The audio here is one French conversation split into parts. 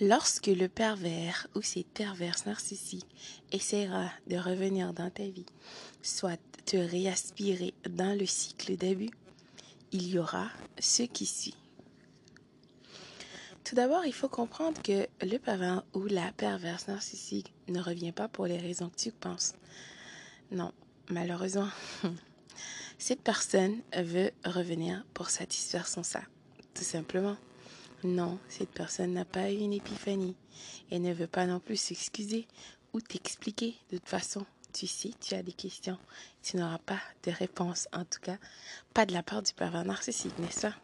Lorsque le pervers ou cette perverse narcissique essaiera de revenir dans ta vie, soit te réaspirer dans le cycle d'abus, il y aura ce qui suit. Tout d'abord, il faut comprendre que le pervers ou la perverse narcissique ne revient pas pour les raisons que tu penses. Non, malheureusement, cette personne veut revenir pour satisfaire son ça, tout simplement. Non, cette personne n'a pas eu une épiphanie et ne veut pas non plus s'excuser ou t'expliquer. De toute façon, tu sais, tu as des questions. Tu n'auras pas de réponse, en tout cas, pas de la part du pervers narcissique, n'est-ce pas?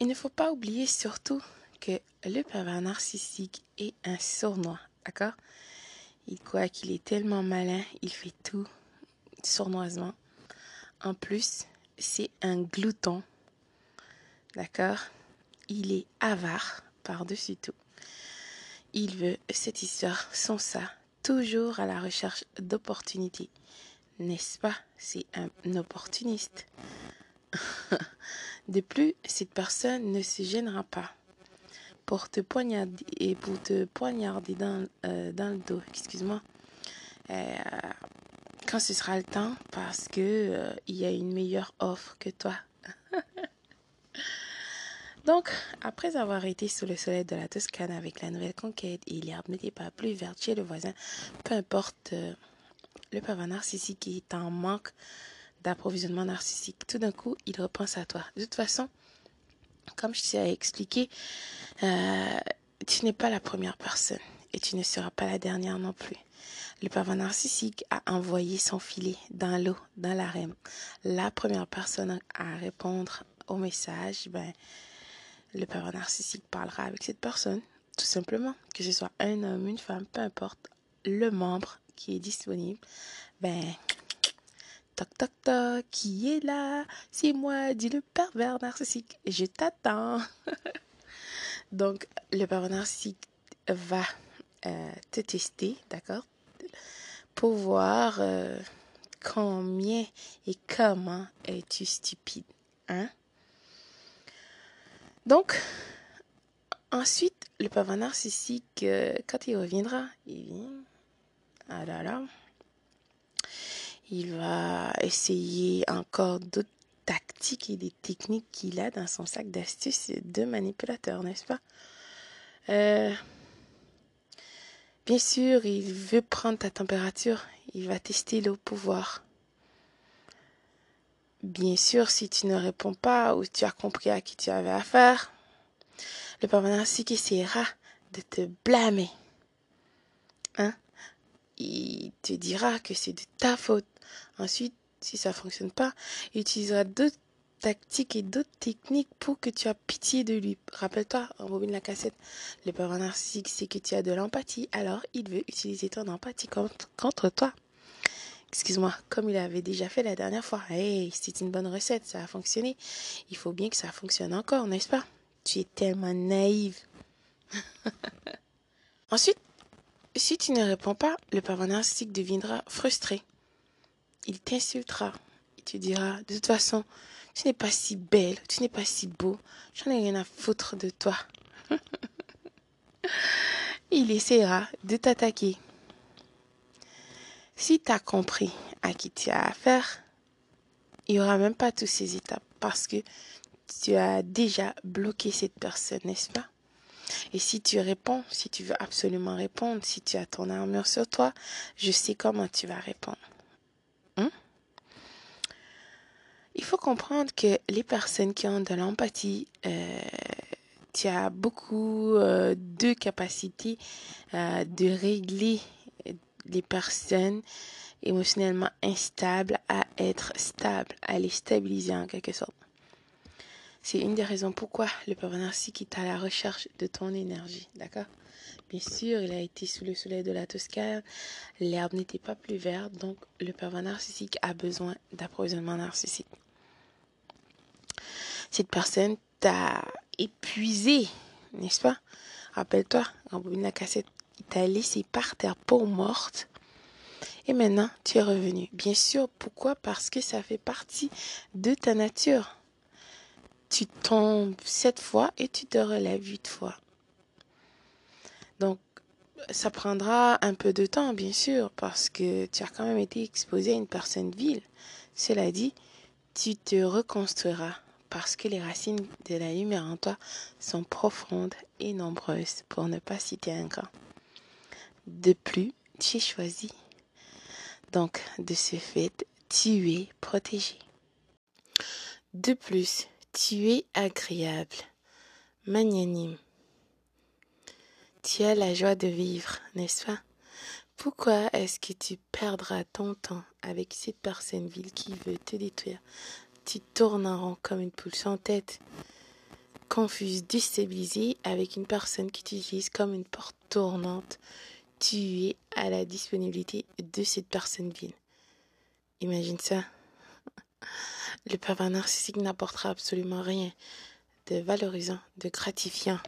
Il ne faut pas oublier surtout que le pervers narcissique est un sournois, d'accord? Il croit qu'il est tellement malin, il fait tout sournoisement. En plus, c'est un glouton D'accord? Il est avare par-dessus tout. Il veut satisfaire son ça, toujours à la recherche d'opportunités. N'est-ce pas? C'est un opportuniste. De plus, cette personne ne se gênera pas pour te poignarder et pour te euh, dans le dos, excuse-moi, euh, quand ce sera le temps, parce que euh, y a une meilleure offre que toi. Donc, après avoir été sous le soleil de la Toscane avec la nouvelle conquête et l'herbe n'était pas plus chez le voisin, peu importe euh, le pervers narcissique est en manque d'approvisionnement narcissique, tout d'un coup, il repense à toi. De toute façon, comme je t'ai expliqué, euh, tu n'es pas la première personne et tu ne seras pas la dernière non plus. Le pervers narcissique a envoyé son filet dans l'eau, dans l'arène. La première personne à répondre au message, ben, le pervers narcissique parlera avec cette personne, tout simplement, que ce soit un homme, une femme, peu importe le membre qui est disponible, ben, toc toc toc, qui est là? C'est moi, dit le pervers narcissique, je t'attends. Donc, le pervers narcissique va euh, te tester, d'accord? Pour voir euh, combien et comment es-tu stupide, hein? Donc, ensuite, le pervers narcissique, euh, quand il reviendra, il ah il va essayer encore d'autres tactiques et des techniques qu'il a dans son sac d'astuces de manipulateur, n'est-ce pas? Euh, Bien sûr, il veut prendre ta température, il va tester le pouvoir. Bien sûr, si tu ne réponds pas ou tu as compris à qui tu avais affaire, le pervers narcissique essaiera de te blâmer. Hein? Il te dira que c'est de ta faute. Ensuite, si ça fonctionne pas, il utilisera d'autres tactiques et d'autres techniques pour que tu aies pitié de lui. Rappelle-toi, en bobine la cassette, le pervers narcissique, c'est que tu as de l'empathie, alors il veut utiliser ton empathie contre toi excuse-moi, comme il avait déjà fait la dernière fois. Hey, c'est une bonne recette, ça a fonctionné. Il faut bien que ça fonctionne encore, n'est-ce pas? Tu es tellement naïve. Ensuite, si tu ne réponds pas, le pervers narcissique deviendra frustré. Il t'insultera. Il te dira, de toute façon, tu n'es pas si belle, tu n'es pas si beau, j'en ai rien à foutre de toi. Il essaiera de t'attaquer. Si tu as compris à qui tu as affaire, il n'y aura même pas toutes ces étapes parce que tu as déjà bloqué cette personne, n'est-ce pas? Et si tu réponds, si tu veux absolument répondre, si tu as ton armure sur toi, je sais comment tu vas répondre. Hein? Il faut comprendre que les personnes qui ont de l'empathie, euh, tu as beaucoup euh, de capacités euh, de régler les personnes émotionnellement instables à être stables, à les stabiliser en quelque sorte. C'est une des raisons pourquoi le pervers narcissique est à la recherche de ton énergie, d'accord? Bien sûr, il a été sous le soleil de la Toscane, l'herbe n'était pas plus verte, donc le pervers narcissique a besoin d'approvisionnement narcissique. Cette personne t'a épuisé, n'est-ce pas? Rappelle-toi, de la cassette il t'a laissé par terre pour morte. Et maintenant, tu es revenu. Bien sûr, pourquoi? Parce que ça fait partie de ta nature. Tu tombes sept fois et tu te relèves huit fois. Donc, ça prendra un peu de temps, bien sûr, parce que tu as quand même été exposé à une personne vile. Cela dit, tu te reconstruiras parce que les racines de la lumière en toi sont profondes et nombreuses, pour ne pas citer un grand. De plus, tu es choisi. Donc, de ce fait, tu es protégé. De plus, tu es agréable, magnanime. Tu as la joie de vivre, n'est-ce pas? Pourquoi est-ce que tu perdras ton temps avec cette personne vile qui veut te détruire? Tu tournes en rond comme une poule sans tête, confuse, déstabilisée avec une personne qui t'utilise comme une porte tournante. Tu es à la disponibilité de cette personne vile. Imagine ça. Le pervers narcissique n'apportera absolument rien de valorisant, de gratifiant,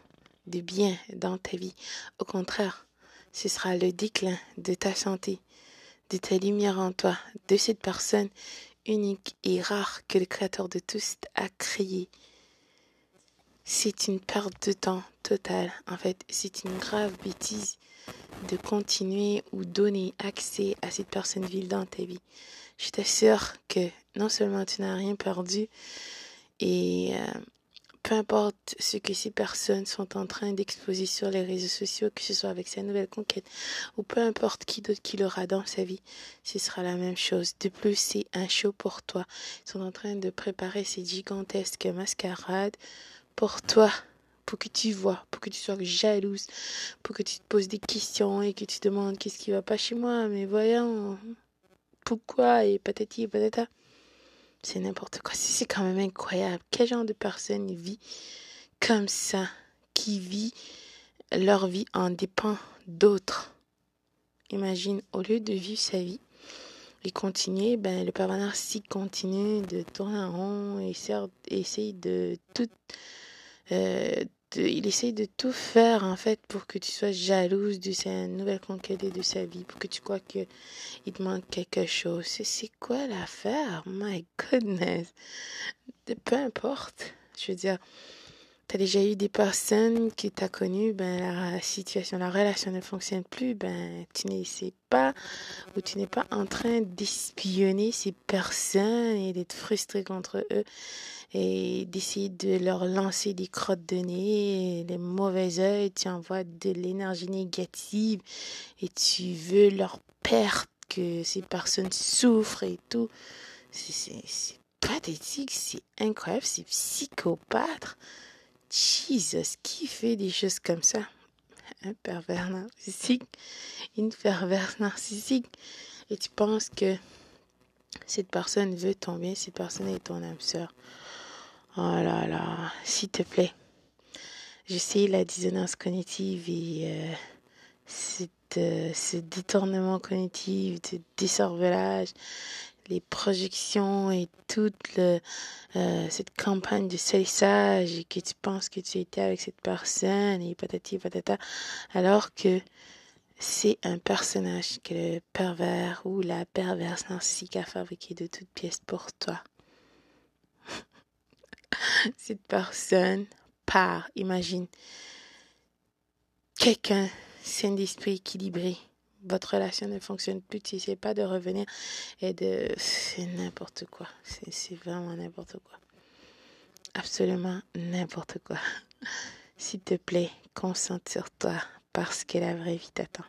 de bien dans ta vie. Au contraire, ce sera le déclin de ta santé, de ta lumière en toi, de cette personne unique et rare que le Créateur de tous a créé. C'est une perte de temps totale. En fait, c'est une grave bêtise de continuer ou donner accès à cette personne vile dans ta vie. Je t'assure que non seulement tu n'as rien perdu, et euh, peu importe ce que ces personnes sont en train d'exposer sur les réseaux sociaux, que ce soit avec sa nouvelle conquête, ou peu importe qui d'autre qu'il aura dans sa vie, ce sera la même chose. De plus, c'est un show pour toi. Ils sont en train de préparer ces gigantesques mascarades pour toi pour que tu vois, pour que tu sois jalouse, pour que tu te poses des questions et que tu te demandes qu'est-ce qui va pas chez moi, mais voyons, pourquoi et patati et patata. C'est n'importe quoi. C'est quand même incroyable. Quel genre de personne vit comme ça, qui vit leur vie en dépend d'autres? Imagine, au lieu de vivre sa vie et continuer, ben, le pervers narcissique continue de tourner en rond et essaye de tout euh, il essaye de tout faire en fait pour que tu sois jalouse de sa nouvelle conquête et de sa vie, pour que tu crois que il te manque quelque chose. C'est quoi l'affaire? My goodness. Peu importe. Je veux dire, tu as déjà eu des personnes qui t'as connues, ben la situation, la relation ne fonctionne plus, ben tu n'essaies pas ou tu n'es pas en train d'espionner ces personnes et d'être frustré contre eux et d'essayer de leur lancer des crottes de nez, les mauvais oeils, tu envoies de l'énergie négative et tu veux leur perdre, que ces personnes souffrent et tout. C'est pathétique, c'est incroyable, c'est psychopathe. Jesus, qui fait des choses comme ça? Un pervers narcissique, une perverse narcissique. Et tu penses que cette personne veut ton bien, cette personne est ton âme sœur? Oh là là, s'il te plaît. Je la dissonance cognitive et euh, euh, ce détournement cognitif, ce décervelage, les projections et toute euh, cette campagne de salissage et que tu penses que tu étais avec cette personne et patati patata, alors que c'est un personnage que le pervers ou la perverse narcissique a fabriqué de toutes pièces pour toi. Cette personne part, imagine, quelqu'un sain d'esprit équilibré. Votre relation ne fonctionne plus, tu sais pas de revenir et de... C'est n'importe quoi. C'est vraiment n'importe quoi. Absolument n'importe quoi. S'il te plaît, concentre sur toi parce que la vraie vie t'attend.